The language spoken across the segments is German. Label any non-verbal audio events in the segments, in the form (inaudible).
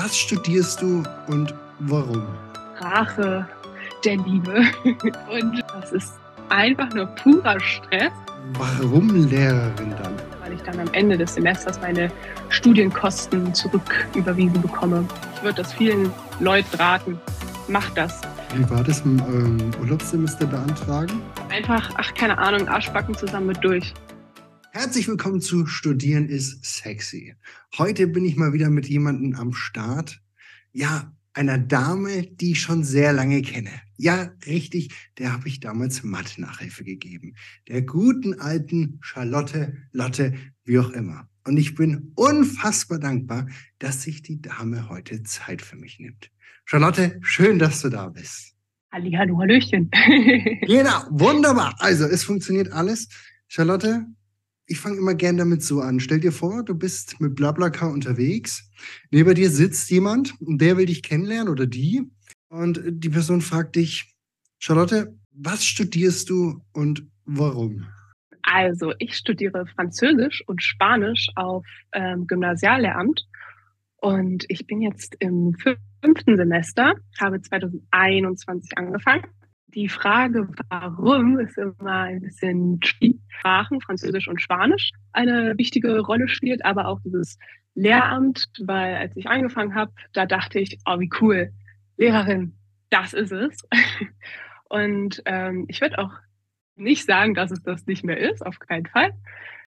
Was studierst du und warum? Sprache der Liebe. (laughs) Und das ist einfach nur purer Stress. Warum Lehrerin dann? Weil ich dann am Ende des Semesters meine Studienkosten zurück überwiesen bekomme. Ich würde das vielen Leuten raten. Macht das. Wie war das im ähm, Urlaubssemester beantragen? Einfach, ach keine Ahnung, Arschbacken zusammen mit durch. Herzlich willkommen zu Studieren ist sexy. Heute bin ich mal wieder mit jemandem am Start. Ja, einer Dame, die ich schon sehr lange kenne. Ja, richtig, der habe ich damals Mathe-Nachhilfe gegeben. Der guten alten Charlotte, Lotte, wie auch immer. Und ich bin unfassbar dankbar, dass sich die Dame heute Zeit für mich nimmt. Charlotte, schön, dass du da bist. Hallo, Hallöchen. (laughs) genau, wunderbar. Also, es funktioniert alles. Charlotte, ich fange immer gern damit so an. Stell dir vor, du bist mit Blablacar unterwegs. Neben dir sitzt jemand und der will dich kennenlernen oder die. Und die Person fragt dich, Charlotte, was studierst du und warum? Also, ich studiere Französisch und Spanisch auf ähm, Gymnasiallehramt. Und ich bin jetzt im fünften Semester, habe 2021 angefangen die Frage, warum, ist immer ein bisschen Sprachen, Französisch und Spanisch, eine wichtige Rolle spielt, aber auch dieses Lehramt, weil als ich angefangen habe, da dachte ich, oh, wie cool, Lehrerin, das ist es. (laughs) Und ähm, ich würde auch nicht sagen, dass es das nicht mehr ist, auf keinen Fall.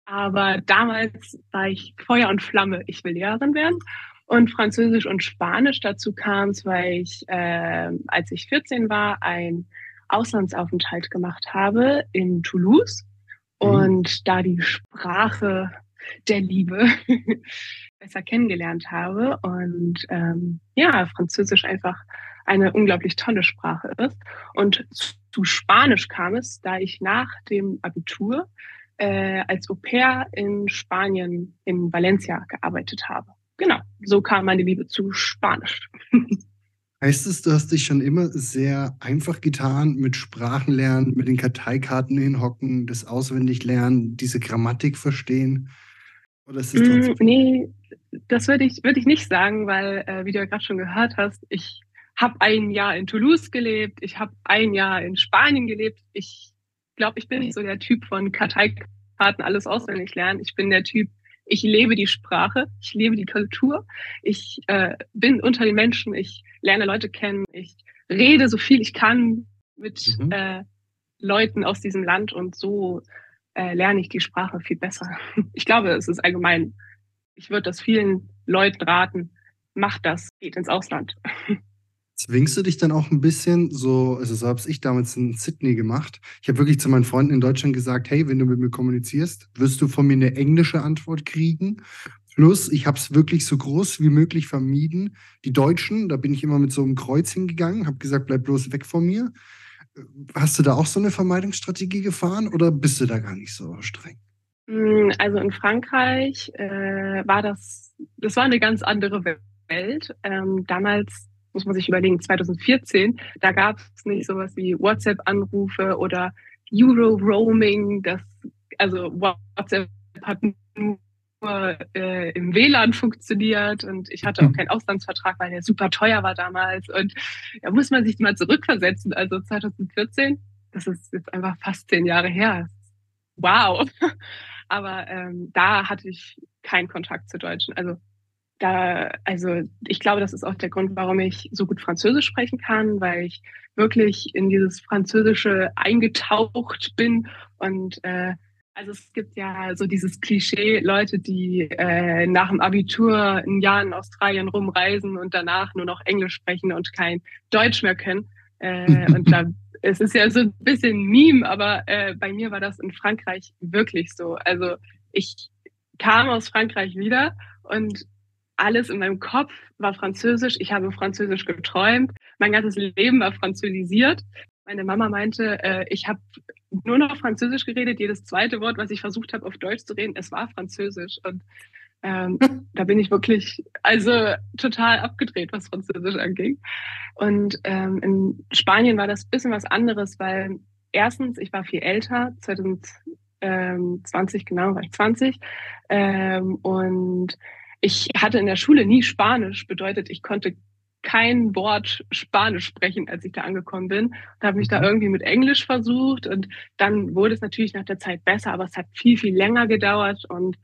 Aber damals war ich Feuer und Flamme, ich will Lehrerin werden. Und Französisch und Spanisch dazu kam es, weil ich, äh, als ich 14 war, ein Auslandsaufenthalt gemacht habe in Toulouse mhm. und da die Sprache der Liebe (laughs) besser kennengelernt habe und ähm, ja, Französisch einfach eine unglaublich tolle Sprache ist. Und zu Spanisch kam es, da ich nach dem Abitur äh, als Au pair in Spanien in Valencia gearbeitet habe. Genau, so kam meine Liebe zu Spanisch. (laughs) Heißt es, du hast dich schon immer sehr einfach getan mit Sprachenlernen, mit den Karteikarten hinhocken, das Auswendiglernen, diese Grammatik verstehen? Oder ist es mm, nee, das würde ich, würd ich nicht sagen, weil, äh, wie du ja gerade schon gehört hast, ich habe ein Jahr in Toulouse gelebt, ich habe ein Jahr in Spanien gelebt. Ich glaube, ich bin nicht so der Typ von Karteikarten, alles auswendig lernen. Ich bin der Typ, ich lebe die Sprache, ich lebe die Kultur, ich äh, bin unter den Menschen, ich lerne Leute kennen, ich rede so viel ich kann mit mhm. äh, Leuten aus diesem Land und so äh, lerne ich die Sprache viel besser. (laughs) Ich glaube, es ist allgemein, ich würde das vielen Leuten raten, macht das, geht ins Ausland. (laughs) Zwingst du dich dann auch ein bisschen, so, also so habe ich damals in Sydney gemacht. Ich habe wirklich zu meinen Freunden in Deutschland gesagt, hey, wenn du mit mir kommunizierst, wirst du von mir eine englische Antwort kriegen. Plus, ich habe es wirklich so groß wie möglich vermieden. Die Deutschen, da bin ich immer mit so einem Kreuz hingegangen, habe gesagt, bleib bloß weg von mir. Hast du da auch so eine Vermeidungsstrategie gefahren oder bist du da gar nicht so streng? Hm, also in Frankreich äh, war das, das war eine ganz andere Welt. Ähm, damals muss man sich überlegen, 2014, da gab es nicht sowas wie WhatsApp-Anrufe oder Euro-Roaming, das, also WhatsApp hat nur äh, im WLAN funktioniert und ich hatte auch mhm. keinen Auslandsvertrag, weil der super teuer war damals und da muss man sich mal zurückversetzen. Also 2014, das ist jetzt einfach fast zehn Jahre her. Wow. (laughs) Aber ähm, da hatte ich keinen Kontakt zu Deutschen. Also da, also ich glaube, das ist auch der Grund, warum ich so gut Französisch sprechen kann, weil ich wirklich in dieses Französische eingetaucht bin und äh, also es gibt ja so dieses Klischee, Leute, die äh, nach dem Abitur ein Jahr in Australien rumreisen und danach nur noch Englisch sprechen und kein Deutsch mehr können. Äh, und da (laughs) es ist ja so ein bisschen Meme, aber äh, bei mir war das in Frankreich wirklich so. Also ich kam aus Frankreich wieder und alles in meinem Kopf war Französisch. Ich habe Französisch geträumt. Mein ganzes Leben war französisiert. Meine Mama meinte, äh, ich habe nur noch Französisch geredet. Jedes zweite Wort, was ich versucht habe, auf Deutsch zu reden, es war Französisch. Und ähm, (laughs) da bin ich wirklich also total abgedreht, was Französisch anging. Und ähm, in Spanien war das ein bisschen was anderes, weil erstens, ich war viel älter, 2020 genau war ich 20. Ähm, und ich hatte in der Schule nie Spanisch, bedeutet, ich konnte kein Wort Spanisch sprechen, als ich da angekommen bin. Da habe mich da mhm. irgendwie mit Englisch versucht und dann wurde es natürlich nach der Zeit besser, aber es hat viel, viel länger gedauert und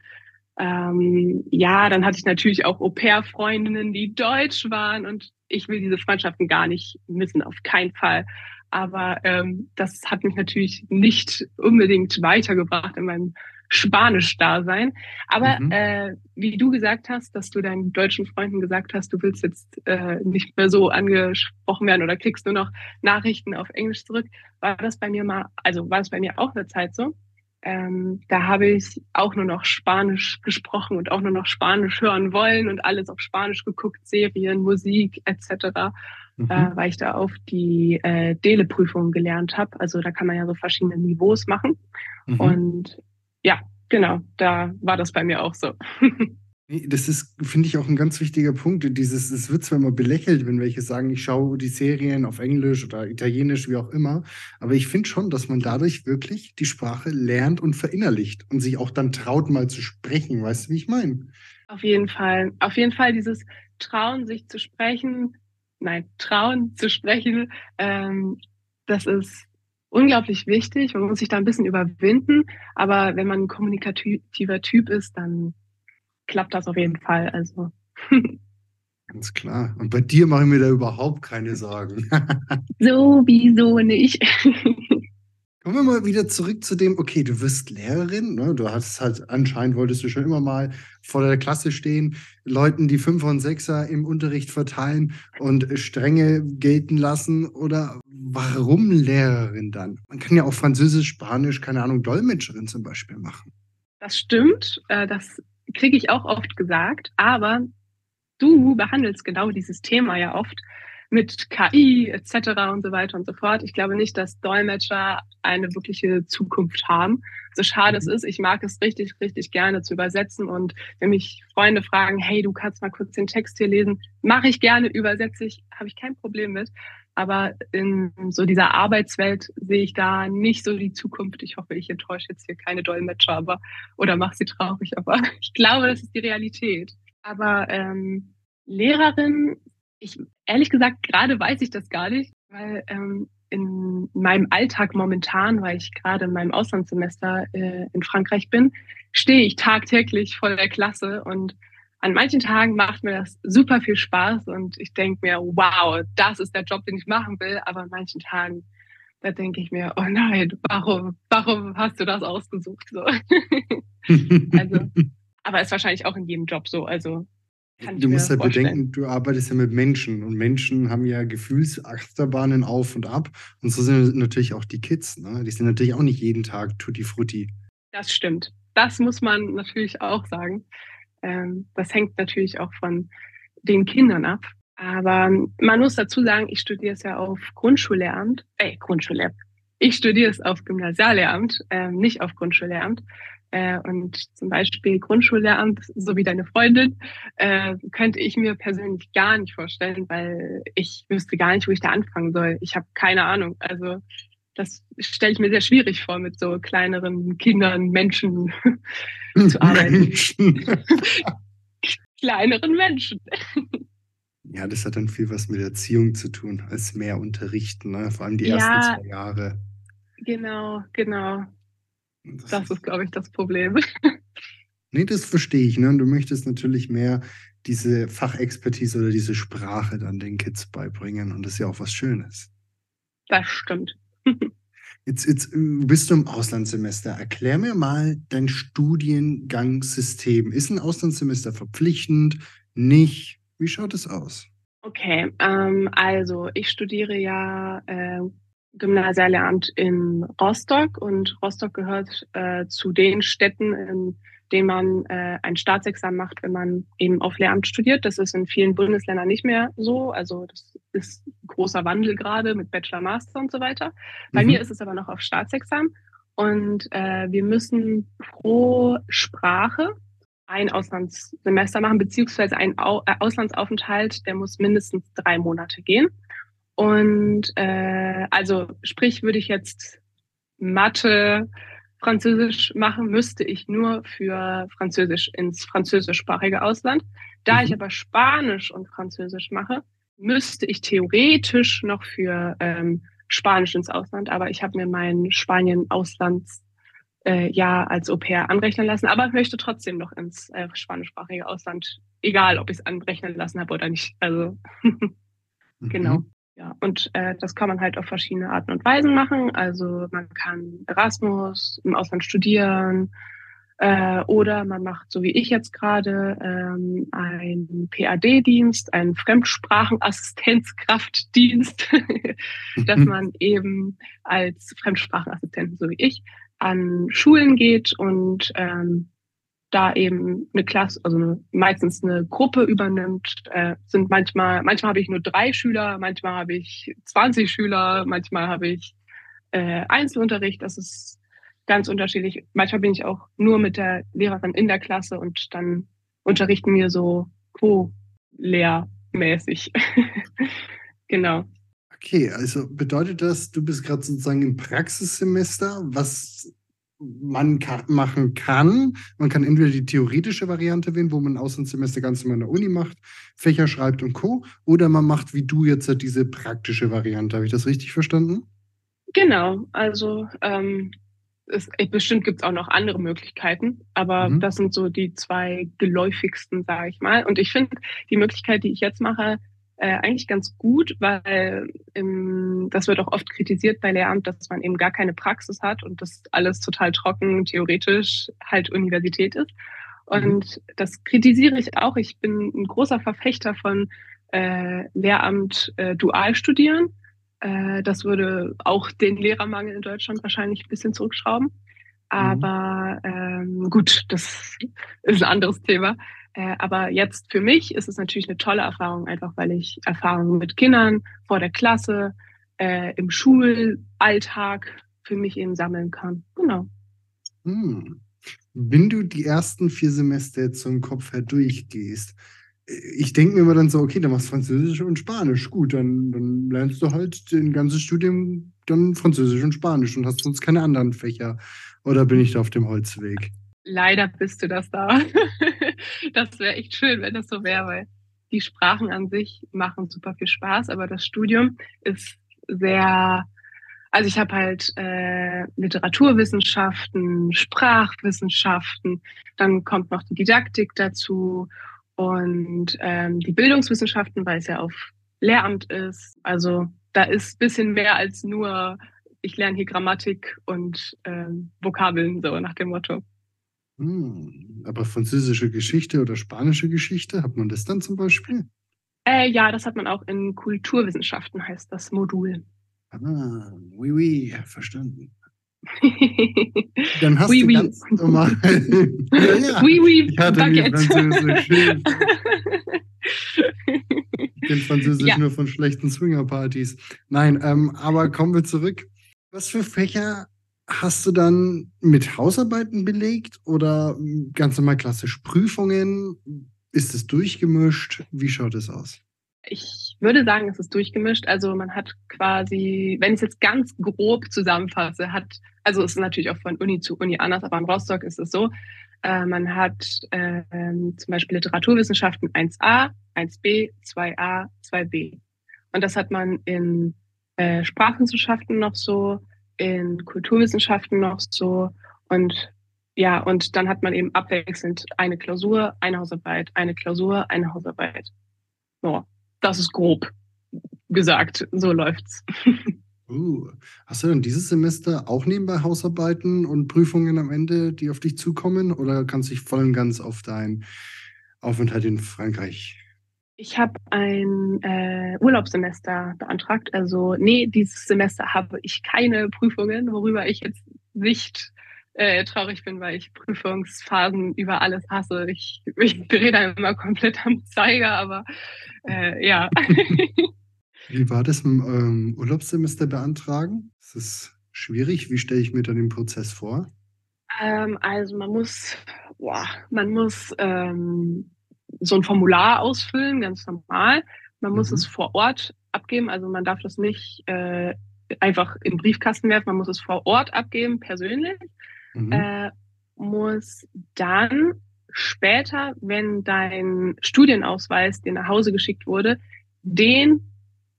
ähm, ja, dann hatte ich natürlich auch Au-pair-Freundinnen, die deutsch waren und ich will diese Freundschaften gar nicht missen, auf keinen Fall. Aber ähm, das hat mich natürlich nicht unbedingt weitergebracht in meinem Spanisch-Dasein. Aber mhm. äh, wie du gesagt hast, dass du deinen deutschen Freunden gesagt hast, du willst jetzt äh, nicht mehr so angesprochen werden oder kriegst nur noch Nachrichten auf Englisch zurück, war das bei mir mal, also war das bei mir auch eine Zeit so. Ähm, da habe ich auch nur noch Spanisch gesprochen und auch nur noch Spanisch hören wollen und alles auf Spanisch geguckt, Serien, Musik etc., mhm. äh, weil ich da auf die äh, Dele-Prüfung gelernt habe. Also da kann man ja so verschiedene Niveaus machen. Mhm. Und ja, genau, da war das bei mir auch so. (laughs) Das ist, finde ich, auch ein ganz wichtiger Punkt. Dieses, es wird zwar immer belächelt, wenn welche sagen, ich schaue die Serien auf Englisch oder Italienisch, wie auch immer, aber ich finde schon, dass man dadurch wirklich die Sprache lernt und verinnerlicht und sich auch dann traut, mal zu sprechen. Weißt du, wie ich meine? Auf jeden Fall. Auf jeden Fall dieses Trauen, sich zu sprechen, nein, Trauen zu sprechen, ähm, das ist unglaublich wichtig. Man muss sich da ein bisschen überwinden. Aber wenn man ein kommunikativer Typ ist, dann klappt das auf jeden Fall. Also. Ganz klar. Und bei dir mache ich mir da überhaupt keine Sorgen. (laughs) Sowieso nicht. (laughs) Kommen wir mal wieder zurück zu dem, okay, du wirst Lehrerin, ne? du hast halt, anscheinend wolltest du schon immer mal vor der Klasse stehen, Leuten die Fünfer und Sechser im Unterricht verteilen und Strenge gelten lassen oder warum Lehrerin dann? Man kann ja auch Französisch, Spanisch, keine Ahnung, Dolmetscherin zum Beispiel machen. Das stimmt, äh, das kriege ich auch oft gesagt, aber du behandelst genau dieses Thema ja oft mit KI etc. und so weiter und so fort. Ich glaube nicht, dass Dolmetscher eine wirkliche Zukunft haben. So schade es mhm. ist, ich mag es richtig, richtig gerne zu übersetzen. Und wenn mich Freunde fragen, hey, du kannst mal kurz den Text hier lesen, mache ich gerne, übersetze ich, habe ich kein Problem mit. Aber in so dieser Arbeitswelt sehe ich da nicht so die Zukunft. Ich hoffe, ich enttäusche jetzt hier keine Dolmetscher, aber oder mache sie traurig. Aber (laughs) ich glaube, das ist die Realität. Aber ähm, Lehrerin ich ehrlich gesagt, gerade weiß ich das gar nicht, weil ähm, in meinem Alltag momentan, weil ich gerade in meinem Auslandssemester äh, in Frankreich bin, stehe ich tagtäglich vor der Klasse und an manchen Tagen macht mir das super viel Spaß und ich denke mir, wow, das ist der Job, den ich machen will. Aber an manchen Tagen, da denke ich mir, oh nein, warum, warum hast du das ausgesucht? So. (laughs) also, aber ist wahrscheinlich auch in jedem Job so. Also du musst halt vorstellen. bedenken, du arbeitest ja mit Menschen und Menschen haben ja Gefühlsachterbahnen auf und ab. Und so sind natürlich auch die Kids. Ne? Die sind natürlich auch nicht jeden Tag tutti frutti. Das stimmt. Das muss man natürlich auch sagen. Ähm, das hängt natürlich auch von den Kindern ab. Aber man muss dazu sagen, ich studiere es ja auf Grundschullehramt, äh, Grundschullehramt. Ich studiere es auf Gymnasiallehramt, äh, nicht auf Grundschullehramt. Äh, und zum Beispiel Grundschullehramt, so wie deine Freundin, äh, könnte ich mir persönlich gar nicht vorstellen, weil ich wüsste gar nicht, wo ich da anfangen soll. Ich habe keine Ahnung. Also das stelle ich mir sehr schwierig vor, mit so kleineren Kindern, Menschen (laughs) zu arbeiten. Menschen. (laughs) kleineren Menschen. (laughs) Ja, das hat dann viel was mit Erziehung zu tun, als mehr unterrichten, ne? vor allem die ersten ja, zwei Jahre. Genau, genau. Das, das ist, glaube ich, das Problem. (laughs) Nee, das verstehe ich. Ne? Du möchtest natürlich mehr diese Fachexpertise oder diese Sprache dann den Kids beibringen. Und das ist ja auch was Schönes. Das stimmt. (laughs) Jetzt, jetzt äh, bist du im Auslandssemester. Erklär mir mal dein Studiengangssystem. Ist ein Auslandssemester verpflichtend? Nicht? Wie schaut es aus? Okay, ähm, also ich studiere ja äh, Gymnasiallehramt in Rostock und Rostock gehört äh, zu den Städten, in denen man äh, ein Staatsexamen macht, wenn man eben auf Lehramt studiert. Das ist in vielen Bundesländern nicht mehr so. Also das ist ein großer Wandel gerade mit Bachelor, Master und so weiter. Bei mhm. mir ist es aber noch auf Staatsexamen und äh, wir müssen pro Sprache ein Auslandssemester machen, beziehungsweise ein Au äh, Auslandsaufenthalt, der muss mindestens drei Monate gehen. Und äh, also sprich, würde ich jetzt Mathe, Französisch mache, müsste ich nur für Französisch ins französischsprachige Ausland. Da mhm. ich aber Spanisch und Französisch mache, müsste ich theoretisch noch für ähm, Spanisch ins Ausland, aber ich habe mir mein Spanien-Auslands äh, Jahr als Au pair anrechnen lassen, aber möchte trotzdem noch ins äh, spanischsprachige Ausland, egal ob ich es anrechnen lassen habe oder nicht. Also (laughs) genau. Mhm. Ja, und äh, das kann man halt auf verschiedene Arten und Weisen machen. Also man kann Erasmus im Ausland studieren äh, oder man macht, so wie ich jetzt gerade, ähm, einen PAD-Dienst, einen Fremdsprachenassistenzkraftdienst, (laughs) dass mhm. man eben als Fremdsprachenassistent, so wie ich, an Schulen geht und ähm, da eben eine Klasse, also meistens eine Gruppe übernimmt, äh, sind manchmal, manchmal habe ich nur drei Schüler, manchmal habe ich 20 Schüler, manchmal habe ich äh, Einzelunterricht. Das ist ganz unterschiedlich. Manchmal bin ich auch nur mit der Lehrerin in der Klasse und dann unterrichten wir so co-lehrmäßig. (laughs) genau. Okay, also bedeutet das, du bist gerade sozusagen im Praxissemester, was man kann, machen kann. Man kann entweder die theoretische Variante wählen, wo man ein Auslandssemester ganz normal in der Uni macht, Fächer schreibt und Co. Oder man macht, wie du jetzt, diese praktische Variante. Habe ich das richtig verstanden? Genau, also ähm, es, bestimmt gibt es auch noch andere Möglichkeiten, aber mhm. das sind so die zwei geläufigsten, sage ich mal. Und ich finde die Möglichkeit, die ich jetzt mache, äh, eigentlich ganz gut, weil ähm, das wird auch oft kritisiert bei Lehramt, dass man eben gar keine Praxis hat und das alles total trocken, theoretisch halt Universität ist. Und mhm. das kritisiere ich auch. Ich bin ein großer Verfechter von äh, Lehramt äh, dual studieren. Äh, das würde auch den Lehrermangel in Deutschland wahrscheinlich ein bisschen zurückschrauben. Mhm. Aber ähm, gut, das ist ein anderes Thema. Äh, aber jetzt für mich ist es natürlich eine tolle Erfahrung, einfach weil ich Erfahrungen mit Kindern vor der Klasse, äh, im Schulalltag für mich eben sammeln kann. Genau. Hm. Wenn du die ersten vier Semester jetzt so im Kopf her durchgehst, äh, ich denke mir immer dann so, okay, dann machst du Französisch und Spanisch. Gut, dann, dann lernst du halt den ganzen Studium dann Französisch und Spanisch und hast sonst keine anderen Fächer. Oder bin ich da auf dem Holzweg? Leider bist du das da. (laughs) das wäre echt schön, wenn das so wäre, weil die Sprachen an sich machen super viel Spaß, aber das Studium ist sehr, also ich habe halt äh, Literaturwissenschaften, Sprachwissenschaften, dann kommt noch die Didaktik dazu und ähm, die Bildungswissenschaften, weil es ja auf Lehramt ist. Also da ist bisschen mehr als nur, ich lerne hier Grammatik und ähm, Vokabeln, so nach dem Motto. Hm, aber französische Geschichte oder spanische Geschichte, hat man das dann zum Beispiel? Äh, ja, das hat man auch in Kulturwissenschaften, heißt das Modul. Ah, oui, oui, verstanden. (laughs) Dann hast oui, du oui. ganz normal. ja, (laughs) ja. Oui, oui, ich hatte Baguette. Französisch. (laughs) ich kenne Französisch ja. nur von schlechten Swingerpartys. Nein, ähm, aber kommen wir zurück. Was für Fächer hast du dann mit Hausarbeiten belegt oder ganz normal klassisch Prüfungen? Ist es durchgemischt? Wie schaut es aus? Ich würde sagen, es ist durchgemischt. Also man hat quasi, wenn ich es jetzt ganz grob zusammenfasse, hat, also es ist natürlich auch von Uni zu Uni anders, aber in Rostock ist es so, äh, man hat äh, zum Beispiel Literaturwissenschaften 1a, 1b, 2a, 2b. Und das hat man in äh, Sprachwissenschaften noch so, in Kulturwissenschaften noch so und ja, und dann hat man eben abwechselnd eine Klausur, eine Hausarbeit, eine Klausur, eine Hausarbeit. So, das ist grob gesagt. So läuft's. Uh, hast du denn dieses Semester auch nebenbei Hausarbeiten und Prüfungen am Ende, die auf dich zukommen, oder kannst du dich voll und ganz auf deinen Aufenthalt in Frankreich ich habe ein äh, Urlaubssemester beantragt. Also nee, dieses Semester habe ich keine Prüfungen, worüber ich jetzt nicht äh, traurig bin, weil ich Prüfungsphasen über alles hasse. Ich, ich drehe da immer komplett am Zeiger, aber äh, ja. (laughs) Wie war das mit ähm, Urlaubssemester beantragen? Ist das schwierig? Wie stelle ich mir dann den Prozess vor? Ähm, also man muss, boah, man muss ähm, so ein Formular ausfüllen, ganz normal. Man muss mhm. es vor Ort abgeben, also man darf das nicht äh, einfach im Briefkasten werfen, man muss es vor Ort abgeben, persönlich. mhm. äh, muss dann später, wenn dein Studienausweis dir nach Hause geschickt wurde, den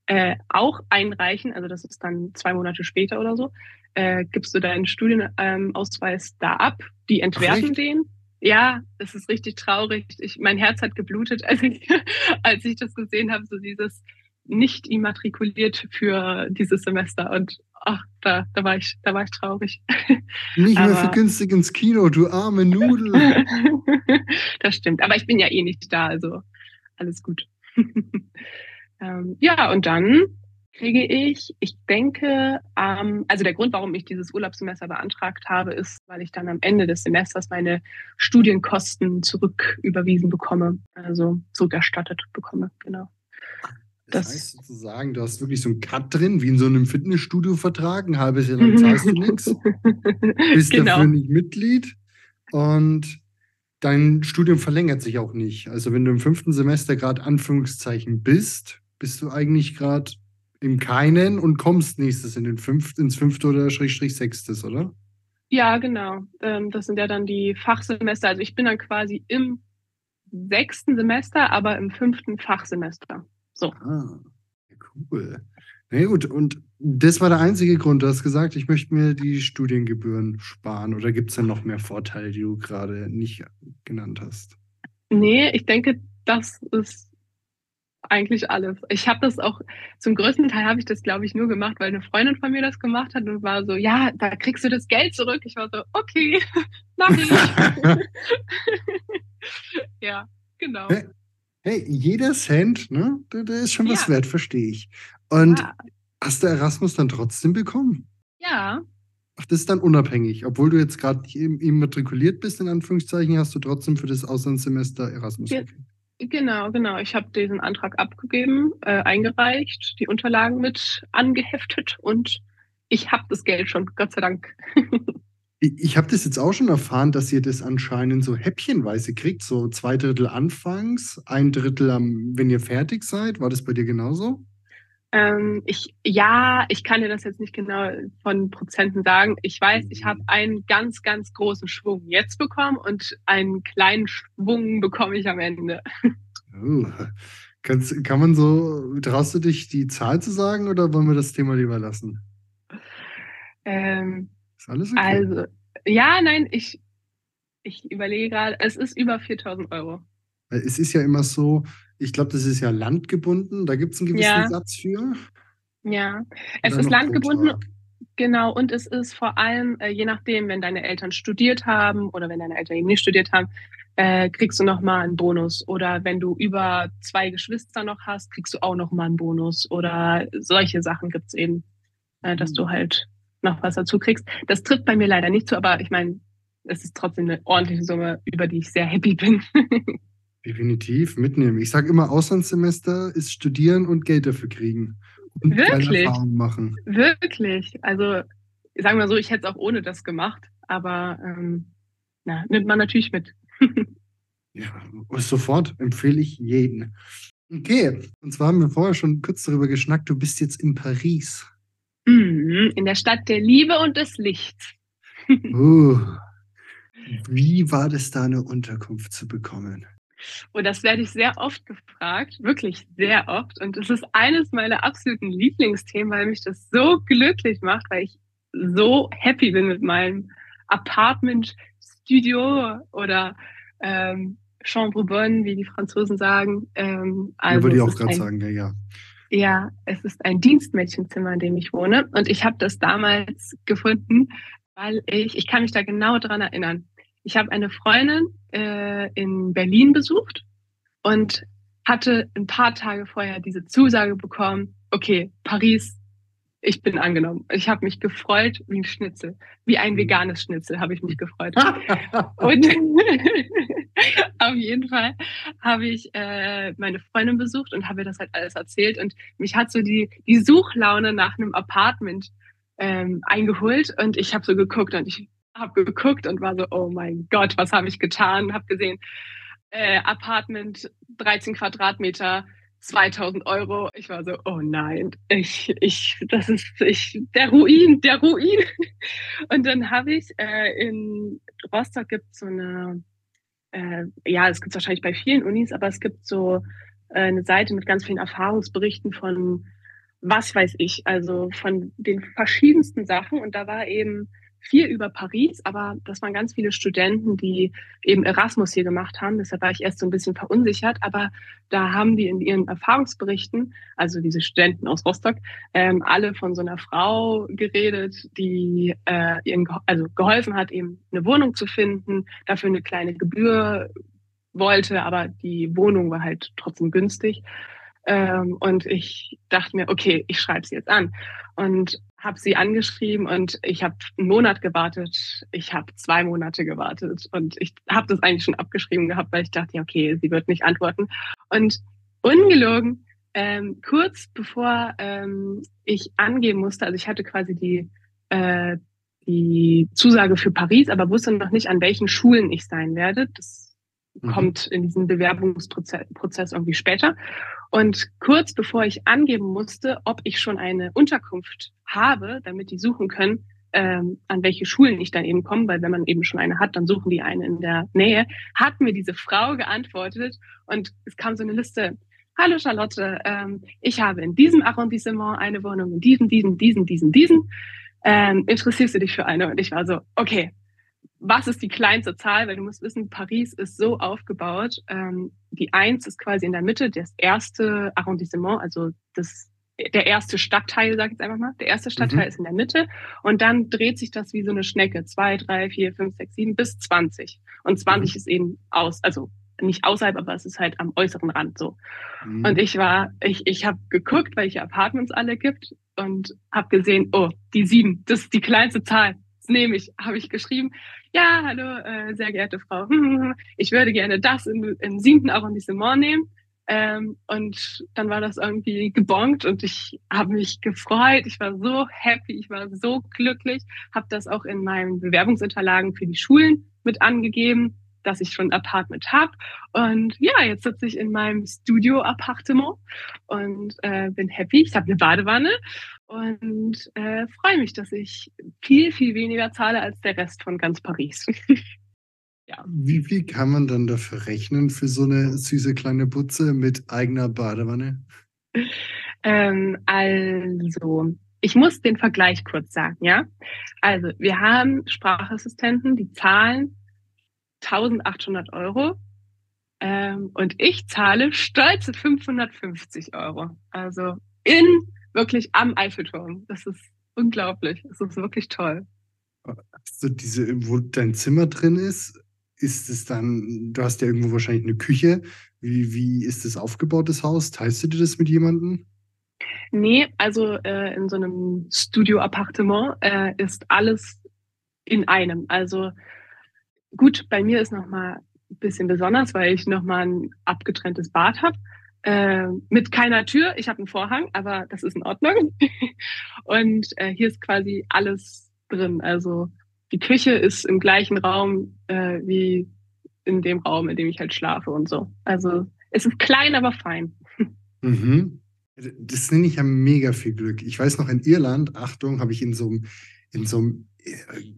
äh, auch einreichen, also das ist dann zwei Monate später oder so, äh, gibst du deinen Studienausweis da ab, die entwerten Ach, den. Ja, es ist richtig traurig. Ich, mein Herz hat geblutet, (laughs) als ich, als ich das gesehen habe, so dieses nicht immatrikuliert für dieses Semester. Und ach, da, da war ich, da war ich traurig. (laughs) Nicht mehr für günstig ins Kino, du arme (laughs) Nudel. das stimmt. Aber ich bin ja eh nicht da, also alles gut. ähm, ja, und dann kriege ich, ich denke, ähm, also der Grund, warum ich dieses Urlaubssemester beantragt habe, ist, weil ich dann am Ende des Semesters meine Studienkosten zurücküberwiesen bekomme, also zurückerstattet bekomme, genau. Das, das heißt sozusagen, du hast wirklich so einen Cut drin, wie in so einem Fitnessstudio-Vertrag. Ein halbes Jahr lang (laughs) zahlst du nichts, bist genau. dafür nicht Mitglied und dein Studium verlängert sich auch nicht. Also wenn du im fünften Semester gerade Anführungszeichen bist, bist du eigentlich gerade im Keinen und kommst nächstes in den fünft, ins fünfte oder Schrägstrich sechstes, oder? Ja, genau. Ähm, das sind ja dann die Fachsemester. Also ich bin dann quasi im sechsten Semester, aber im fünften Fachsemester. So. Ah, cool. Na nee, gut, und das war der einzige Grund. Du hast gesagt, ich möchte mir die Studiengebühren sparen. Oder gibt es denn noch mehr Vorteile, die du gerade nicht genannt hast? Nee, ich denke, das ist eigentlich alles. Ich habe das auch, zum größten Teil habe ich das, glaube ich, nur gemacht, weil eine Freundin von mir das gemacht hat und war so, ja, da kriegst du das Geld zurück. Ich war so, okay, (laughs) mach ich. (laughs) ja, genau. Hey, hey, jeder Cent, ne, der, der ist schon was ja. wert, verstehe ich. Und ja. hast du Erasmus dann trotzdem bekommen? Ja. Ach, das ist dann unabhängig. Obwohl du jetzt gerade immatrikuliert bist, in Anführungszeichen, hast du trotzdem für das Auslandssemester Erasmus ja. Genau, genau. Ich habe diesen Antrag abgegeben, äh, eingereicht, die Unterlagen mit angeheftet und ich habe das Geld schon, Gott sei Dank. ich ich habe das jetzt auch schon erfahren, dass ihr das anscheinend so häppchenweise kriegt, so zwei Drittel anfangs, ein Drittel, am, wenn ihr fertig seid. War das bei dir genauso? Ähm, ich, ja, ich kann dir das jetzt nicht genau von Prozenten sagen. Ich weiß, ich habe einen ganz, ganz großen Schwung jetzt bekommen und einen kleinen Schwung bekomme ich am Ende. Oh. Kannst, kann man so, traust du dich, die Zahl zu sagen oder wollen wir das Thema lieber lassen? Ähm, ist alles okay? Also, ja, nein, ich, ich überlege gerade, es ist über 4000 Euro. Es ist ja immer so, ich glaube, das ist ja landgebunden, da gibt es einen gewissen ja. Satz für. Ja, es ist landgebunden, genau, und es ist vor allem, äh, je nachdem, wenn deine Eltern studiert haben oder wenn deine Eltern eben nicht studiert haben, äh, kriegst du nochmal einen Bonus. Oder wenn du über zwei Geschwister noch hast, kriegst du auch nochmal einen Bonus. Oder solche Sachen gibt es eben, äh, dass du halt noch was dazu kriegst. Das trifft bei mir leider nicht zu, aber ich meine, es ist trotzdem eine ordentliche Summe, über die ich sehr happy bin. (laughs) Definitiv mitnehmen. Ich sage immer, Auslandssemester ist studieren und Geld dafür kriegen. Und Wirklich? Machen. Wirklich. Also, sagen wir so, ich hätte es auch ohne das gemacht, aber ähm, na, nimmt man natürlich mit. (laughs) ja, sofort empfehle ich jeden. Okay, und zwar haben wir vorher schon kurz darüber geschnackt, du bist jetzt in Paris. Mhm, in der Stadt der Liebe und des Lichts. (laughs) uh, wie war das da eine Unterkunft zu bekommen? Und das werde ich sehr oft gefragt, wirklich sehr oft. Und es ist eines meiner absoluten Lieblingsthemen, weil mich das so glücklich macht, weil ich so happy bin mit meinem Apartment, Studio oder ähm, Chambre bonne, wie die Franzosen sagen. Ähm, also ja, würde ich auch gerade sagen, ja, ja. Ja, es ist ein Dienstmädchenzimmer, in dem ich wohne. Und ich habe das damals gefunden, weil ich, ich kann mich da genau dran erinnern. Ich habe eine Freundin äh, in Berlin besucht und hatte ein paar Tage vorher diese Zusage bekommen, okay, Paris, ich bin angenommen. Ich habe mich gefreut wie ein Schnitzel, wie ein mhm. veganes Schnitzel habe ich mich gefreut. (laughs) und (laughs) auf jeden Fall habe ich äh, meine Freundin besucht und habe ihr das halt alles erzählt und mich hat so die, die Suchlaune nach einem Apartment ähm, eingeholt und ich habe so geguckt und ich habe geguckt und war so, oh mein Gott, was habe ich getan? Habe gesehen, äh, Apartment 13 Quadratmeter, 2000 Euro. Ich war so, oh nein, ich, ich, das ist ich, der Ruin, der Ruin. (laughs) Und dann habe ich äh, in Rostock gibt es so eine, äh, ja, es gibt es wahrscheinlich bei vielen Unis, aber es gibt so äh, eine Seite mit ganz vielen Erfahrungsberichten von was weiß ich, also von den verschiedensten Sachen. Und da war eben viel über Paris, aber das waren ganz viele Studenten, die eben Erasmus hier gemacht haben. Deshalb war ich erst so ein bisschen verunsichert. Aber da haben die in ihren Erfahrungsberichten, also diese Studenten aus Rostock, ähm, alle von so einer Frau geredet, die äh, ihnen also geholfen hat, eben eine Wohnung zu finden, dafür eine kleine Gebühr wollte, aber die Wohnung war halt trotzdem günstig. Ähm, und ich dachte mir, okay, ich schreibe sie jetzt an. Und habe sie angeschrieben und ich habe einen Monat gewartet. Ich habe zwei Monate gewartet und ich habe das eigentlich schon abgeschrieben gehabt, weil ich dachte, okay, sie wird nicht antworten. Und ungelogen, ähm, kurz bevor ähm, ich angeben musste, also ich hatte quasi die, äh, die Zusage für Paris, aber wusste noch nicht, an welchen Schulen ich sein werde. Das. Kommt in diesem Bewerbungsprozess irgendwie später. Und kurz bevor ich angeben musste, ob ich schon eine Unterkunft habe, damit die suchen können, ähm, an welche Schulen ich dann eben komme, weil wenn man eben schon eine hat, dann suchen die eine in der Nähe, hat mir diese Frau geantwortet und es kam so eine Liste. Hallo Charlotte, ähm, ich habe in diesem Arrondissement eine Wohnung, in diesem, diesem, diesem, diesem, diesem. Ähm, interessierst du dich für eine? Und ich war so, okay, was ist die kleinste Zahl? Weil du musst wissen, Paris ist so aufgebaut. Ähm, die Eins ist quasi in der Mitte, das erste Arrondissement, also das, der erste Stadtteil, sag ich jetzt einfach mal. Der erste Stadtteil mhm. ist in der Mitte und dann dreht sich das wie so eine Schnecke. Zwei, drei, vier, fünf, sechs, sieben bis zwanzig. Und zwanzig mhm. ist eben aus, also nicht außerhalb, aber es ist halt am äußeren Rand so. Mhm. Und ich war, ich, ich habe geguckt, welche Apartments alle gibt und habe gesehen, oh, die sieben, das ist die kleinste Zahl nehme ich, habe ich geschrieben. Ja, hallo, äh, sehr geehrte Frau, (laughs) ich würde gerne das im, im siebten Arrondissement nehmen. Ähm, und dann war das irgendwie gebongt und ich habe mich gefreut. Ich war so happy, ich war so glücklich, habe das auch in meinen Bewerbungsunterlagen für die Schulen mit angegeben, dass ich schon ein Apartment habe. Und ja, jetzt sitze ich in meinem Studio-Appartement und äh, bin happy. Ich habe eine Badewanne und äh, freue mich, dass ich viel, viel weniger zahle als der Rest von ganz Paris. (laughs) ja. Wie viel kann man dann dafür rechnen für so eine süße kleine Butze mit eigener Badewanne? Ähm, also, ich muss den Vergleich kurz sagen, ja. Also, wir haben Sprachassistenten, die zahlen 1800 Euro ähm, und ich zahle stolze 550 Euro. Also in wirklich am Eiffelturm. Das ist unglaublich. Das ist wirklich toll. Hast du diese, wo dein Zimmer drin ist, ist es dann, du hast ja irgendwo wahrscheinlich eine Küche. Wie, wie ist das aufgebaut, das Haus? Teilst du dir das mit jemandem? Nee, also äh, in so einem Studio-Appartement äh, ist alles in einem. Also gut, bei mir ist nochmal ein bisschen besonders, weil ich nochmal ein abgetrenntes Bad habe. Äh, mit keiner Tür. Ich habe einen Vorhang, aber das ist in Ordnung. (laughs) und äh, hier ist quasi alles drin. Also die Küche ist im gleichen Raum äh, wie in dem Raum, in dem ich halt schlafe und so. Also es ist klein, aber fein. (laughs) Mhm. Das nenne ich ja mega viel Glück. Ich weiß noch, in Irland, Achtung, habe ich in so einem, in so einem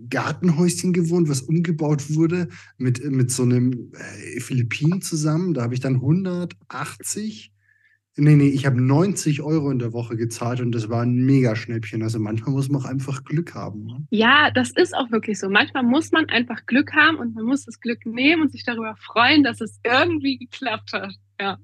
Gartenhäuschen gewohnt, was umgebaut wurde mit, mit so einem äh, Philippinen zusammen. Da habe ich dann 180, nee, nee, ich habe 90 Euro in der Woche gezahlt und das war ein Mega-Schnäppchen. Also manchmal muss man auch einfach Glück haben. Ne? Ja, das ist auch wirklich so. Manchmal muss man einfach Glück haben und man muss das Glück nehmen und sich darüber freuen, dass es irgendwie geklappt hat. Ja.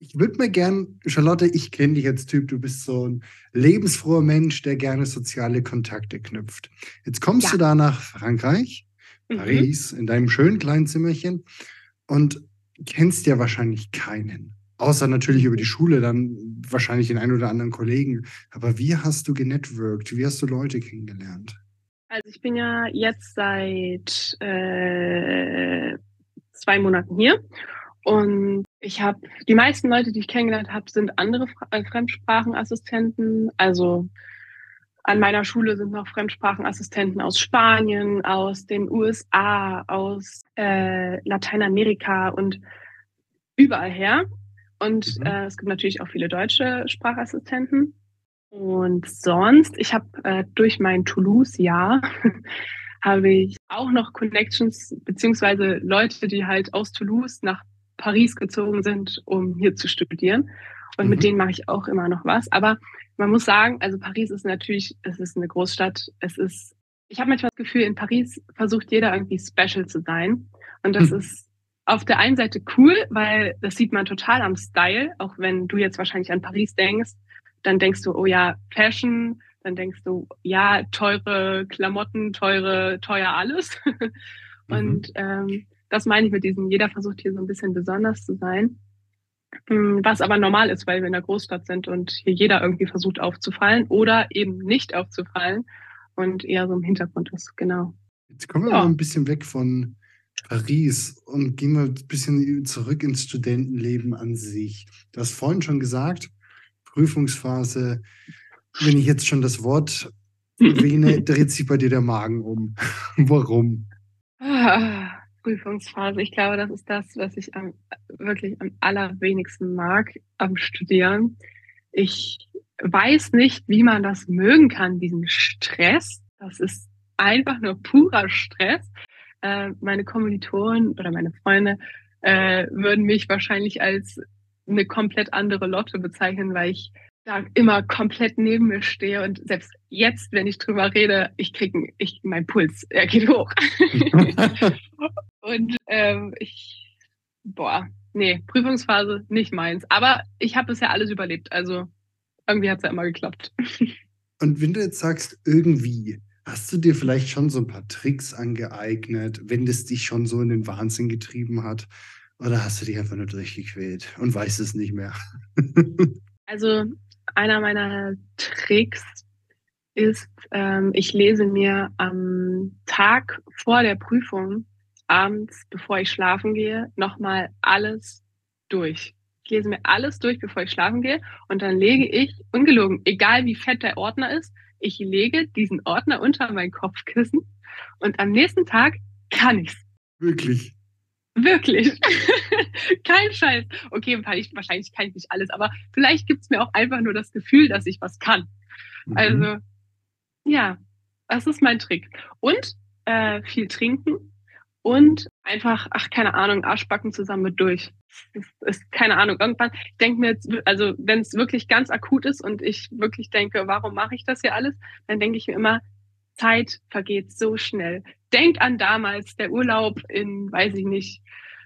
Ich würde mir gern, Charlotte, ich kenne dich als Typ, du bist so ein lebensfroher Mensch, der gerne soziale Kontakte knüpft. Jetzt kommst ja. du da nach Frankreich, mhm. Paris, in deinem schönen kleinen Zimmerchen und kennst ja wahrscheinlich keinen. Außer natürlich über die Schule, dann wahrscheinlich den einen oder anderen Kollegen. Aber wie hast du genetworked? Wie hast du Leute kennengelernt? Also ich bin ja jetzt seit äh, zwei Monaten hier und ich habe die meisten Leute, die ich kennengelernt habe, sind andere äh, Fremdsprachenassistenten. Also an meiner Schule sind noch Fremdsprachenassistenten aus Spanien, aus den USA, aus äh, Lateinamerika und überall her. Und mhm. äh, es gibt natürlich auch viele deutsche Sprachassistenten. Und sonst, ich habe äh, durch mein Toulouse-Jahr (laughs) habe ich auch noch Connections, beziehungsweise Leute, die halt aus Toulouse nach Paris gezogen sind, um hier zu studieren. Und mhm. mit denen mache ich auch immer noch was. Aber man muss sagen, also Paris ist natürlich, es ist eine Großstadt. Es ist, ich habe manchmal das Gefühl, in Paris versucht jeder irgendwie special zu sein. Und das mhm. ist auf der einen Seite cool, weil das sieht man total am Style. Auch wenn du jetzt wahrscheinlich an Paris denkst, dann denkst du, oh ja, Fashion, dann denkst du, ja, teure Klamotten, teure, teuer alles. (laughs) Und mhm. ähm, das meine ich mit diesem, jeder versucht hier so ein bisschen besonders zu sein. Mm, was aber normal ist, weil wir in der Großstadt sind und hier jeder irgendwie versucht aufzufallen oder eben nicht aufzufallen und eher so im Hintergrund ist, genau. Jetzt kommen wir ja. mal ein bisschen weg von Paris und gehen wir ein bisschen zurück ins Studentenleben an sich. Du hast vorhin schon gesagt, Prüfungsphase, wenn ich jetzt schon das Wort (laughs) erwähne, dreht sich bei dir der Magen um. (laughs) Warum? Ah, Prüfungsphase. Ich glaube, das ist das, was ich am, wirklich am allerwenigsten mag am Studieren. Ich weiß nicht, wie man das mögen kann, diesen Stress. Das ist einfach nur purer Stress. Äh, meine Kommilitonen oder meine Freunde äh, würden mich wahrscheinlich als eine komplett andere Lotte bezeichnen, weil ich da immer komplett neben mir stehe und selbst jetzt, wenn ich drüber rede, ich kriege, ich, mein Puls, er geht hoch. (laughs) (laughs) und ähm, ich, boah, nee, Prüfungsphase nicht meins. Aber ich habe bisher alles überlebt, also irgendwie hat es ja immer geklappt. (laughs) und wenn du jetzt sagst, irgendwie, hast du dir vielleicht schon so ein paar Tricks angeeignet, wenn das dich schon so in den Wahnsinn getrieben hat? Oder hast du dich einfach nur durchgequält und weißt es nicht mehr? (laughs) also einer meiner Tricks ist, ähm, ich lese mir am Tag vor der Prüfung, abends, bevor ich schlafen gehe, nochmal alles durch. Ich lese mir alles durch, bevor ich schlafen gehe und dann lege ich, ungelogen, egal wie fett der Ordner ist, ich lege diesen Ordner unter mein Kopfkissen und am nächsten Tag kann ich's. Wirklich. Wirklich. (laughs) Kein Scheiß. Okay, wahrscheinlich kann ich nicht alles, aber vielleicht gibt es mir auch einfach nur das Gefühl, dass ich was kann. Mhm. Also, ja, das ist mein Trick. Und äh, viel trinken und einfach, ach, keine Ahnung, Arschbacken zusammen mit durch. Ist, ist keine Ahnung. Irgendwann, ich denke mir jetzt, also wenn es wirklich ganz akut ist und ich wirklich denke, warum mache ich das hier alles, dann denke ich mir immer, Zeit vergeht so schnell. Denk an damals, der Urlaub in, weiß ich nicht,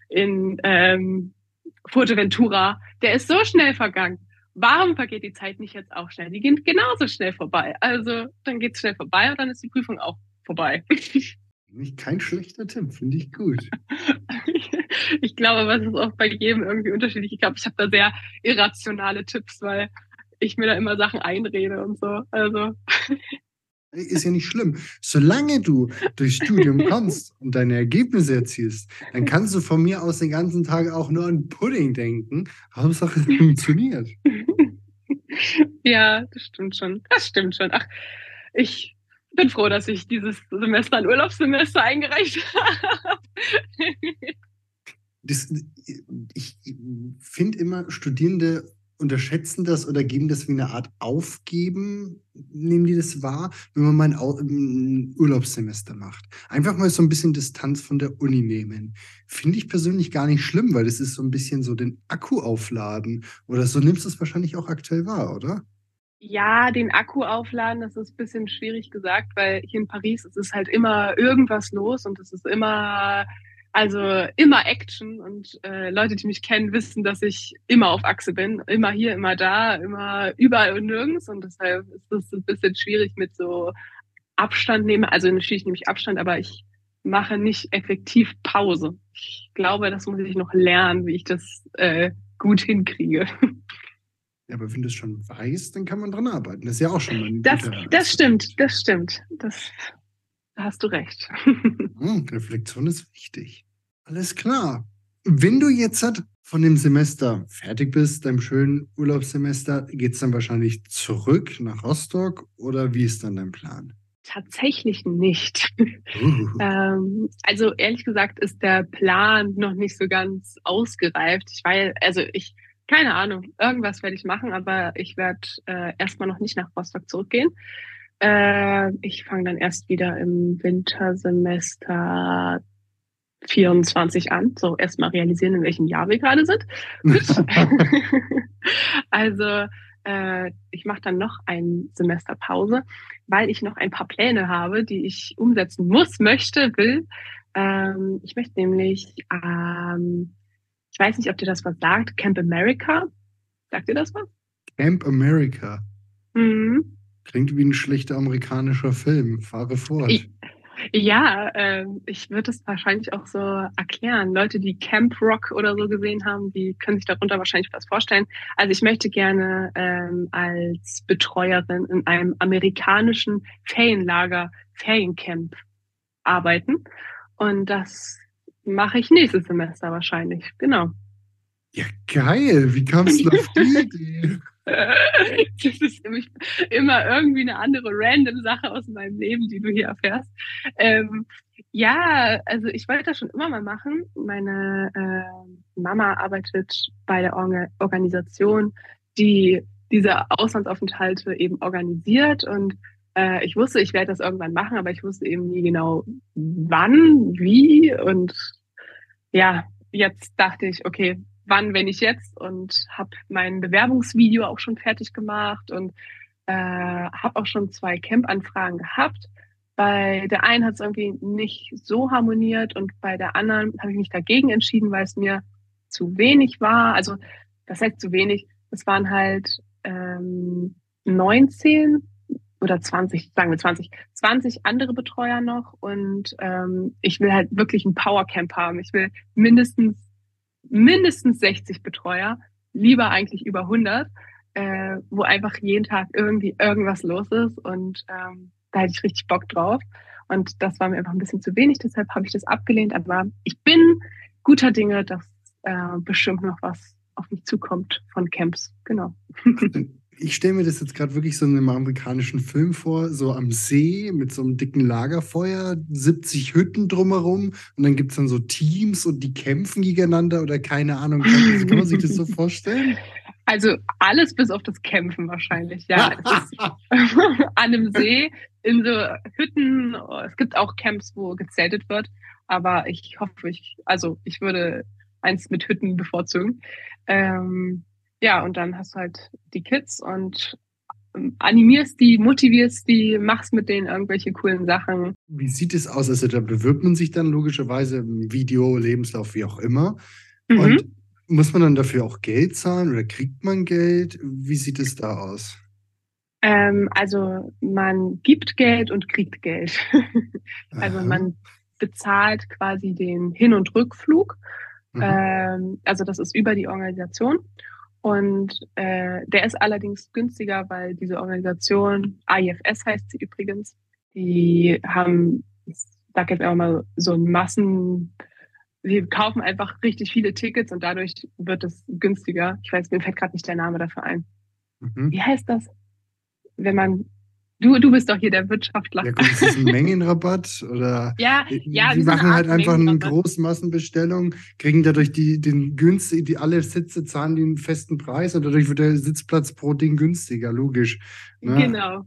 in ähm, Fuerteventura, der ist so schnell vergangen. Warum vergeht die Zeit nicht jetzt auch schnell? Die geht genauso schnell vorbei. Also dann geht es schnell vorbei und dann ist die Prüfung auch vorbei. (laughs) Kein schlechter Tipp, finde ich gut. (laughs) ich glaube, was ist auch bei jedem irgendwie unterschiedlich. Ich glaube, ich habe da sehr irrationale Tipps, weil ich mir da immer Sachen einrede und so. Also ist ja nicht schlimm. Solange du durchs Studium (laughs) kommst und deine Ergebnisse erzielst, dann kannst du von mir aus den ganzen Tag auch nur an Pudding denken. Hauptsache es funktioniert. (laughs) Ja, das stimmt schon. Das stimmt schon. Ach, ich bin froh, dass ich dieses Semester ein Urlaubssemester eingereicht habe. Das, ich finde immer, Studierende unterschätzen das oder geben das wie eine Art Aufgeben, nehmen die das wahr, wenn man mal ein Urlaubssemester macht. Einfach mal so ein bisschen Distanz von der Uni nehmen. Finde ich persönlich gar nicht schlimm, weil das ist so ein bisschen so den Akku aufladen. Oder so nimmst du es wahrscheinlich auch aktuell wahr, oder? Ja, den Akku aufladen, das ist ein bisschen schwierig gesagt, weil hier in Paris ist es halt immer irgendwas los und es ist immer also immer Action und äh, Leute, die mich kennen, wissen, dass ich immer auf Achse bin. Immer hier, immer da, immer überall und nirgends. Und deshalb ist es ein bisschen schwierig mit so Abstand nehmen. Also natürlich nehme ich Abstand, aber ich mache nicht effektiv Pause. Ich glaube, das muss ich noch lernen, wie ich das äh, gut hinkriege. (laughs) Ja, aber wenn du es schon weißt, dann kann man dran arbeiten. Das ist ja auch schon mal ein Das, das stimmt, das stimmt. Das, da hast du recht. (laughs) Hm, Reflexion ist wichtig. Alles klar. Wenn du jetzt von dem Semester fertig bist, deinem schönen Urlaubssemester, geht es dann wahrscheinlich zurück nach Rostock oder wie ist dann dein Plan? Tatsächlich nicht. Uh. (laughs) ähm, also ehrlich gesagt ist der Plan noch nicht so ganz ausgereift. Ich weiß, also ich keine Ahnung, irgendwas werde ich machen, aber ich werde äh, erstmal noch nicht nach Rostock zurückgehen. Äh, ich fange dann erst wieder im Wintersemester 24 an. So erstmal realisieren, in welchem Jahr wir gerade sind. (laughs) also äh, ich mache dann noch ein Semester Pause, weil ich noch ein paar Pläne habe, die ich umsetzen muss, möchte, will. Ähm, ich möchte nämlich, ähm, ich weiß nicht, ob dir das was sagt, Camp America. Sagt dir das was? Camp America. Mhm. Klingt wie ein schlechter amerikanischer Film. Fahre fort. Ich, ja, äh, ich würde es wahrscheinlich auch so erklären. Leute, die Camp Rock oder so gesehen haben, die können sich darunter wahrscheinlich was vorstellen. Also ich möchte gerne ähm, als Betreuerin in einem amerikanischen Ferienlager, Feriencamp arbeiten. Und das mache ich nächstes Semester wahrscheinlich. Genau. Ja, geil. Wie kamst (laughs) du auf die Idee? das ist nämlich immer irgendwie eine andere random Sache aus meinem Leben, die du hier erfährst. Ähm, ja, also ich wollte das schon immer mal machen. Meine äh, Mama arbeitet bei der Orga Organisation, die diese Auslandsaufenthalte eben organisiert und äh, ich wusste, ich werde das irgendwann machen, aber ich wusste eben nie genau wann, wie und ja, jetzt dachte ich, okay, wann, wenn ich jetzt und habe mein Bewerbungsvideo auch schon fertig gemacht und äh, habe auch schon zwei Camp-Anfragen gehabt. Bei der einen hat es irgendwie nicht so harmoniert und bei der anderen habe ich mich dagegen entschieden, weil es mir zu wenig war. Also das heißt zu wenig. Es waren halt ähm, 19 oder 20, sagen wir 20, 20 andere Betreuer noch und ähm, ich will halt wirklich ein Powercamp haben. Ich will mindestens mindestens 60 Betreuer, lieber eigentlich über 100, äh, wo einfach jeden Tag irgendwie irgendwas los ist und ähm, da hätte ich richtig Bock drauf. Und das war mir einfach ein bisschen zu wenig, deshalb habe ich das abgelehnt. Aber ich bin guter Dinge, dass äh, bestimmt noch was auf mich zukommt von Camps. Genau. Ich stelle mir das jetzt gerade wirklich so in einem amerikanischen Film vor, so am See mit so einem dicken Lagerfeuer, 70 Hütten drumherum und dann gibt es dann so Teams und die kämpfen gegeneinander oder keine Ahnung. Kann, (laughs) kann man sich das so vorstellen? Also alles bis auf das Kämpfen wahrscheinlich, ja. (laughs) (laughs) an einem See, in so Hütten. Es gibt auch Camps, wo gezeltet wird, aber ich hoffe, ich, also ich würde eins mit Hütten bevorzugen. Ähm, ja, und dann hast du halt die Kids und ähm, animierst die, motivierst die, machst mit denen irgendwelche coolen Sachen. Wie sieht es aus? Also da bewirbt man sich dann logischerweise im Video, Lebenslauf, wie auch immer. Mhm. Und muss man dann dafür auch Geld zahlen oder kriegt man Geld? Wie sieht es da aus? Ähm, also man gibt Geld und kriegt Geld. (laughs) also Aha. man bezahlt quasi den Hin- und Rückflug. Mhm. Ähm, also das ist über die Organisation. Und äh, der ist allerdings günstiger, weil diese Organisation, IFS heißt sie übrigens, die haben, ich sag jetzt auch mal, so ein Massen, sie kaufen einfach richtig viele Tickets und dadurch wird es günstiger. Ich weiß, mir fällt gerade nicht der Name dafür ein. Mhm. Wie heißt das? Wenn man Du, du bist doch hier der Wirtschaftler. Ja, gut, ist das ein Mengenrabatt? Oder ja, (laughs) ja, die machen halt einfach eine Großmassenbestellung, kriegen dadurch die, den günstig, die alle Sitze zahlen den festen Preis und dadurch wird der Sitzplatz pro Ding günstiger, logisch. Ne? Genau,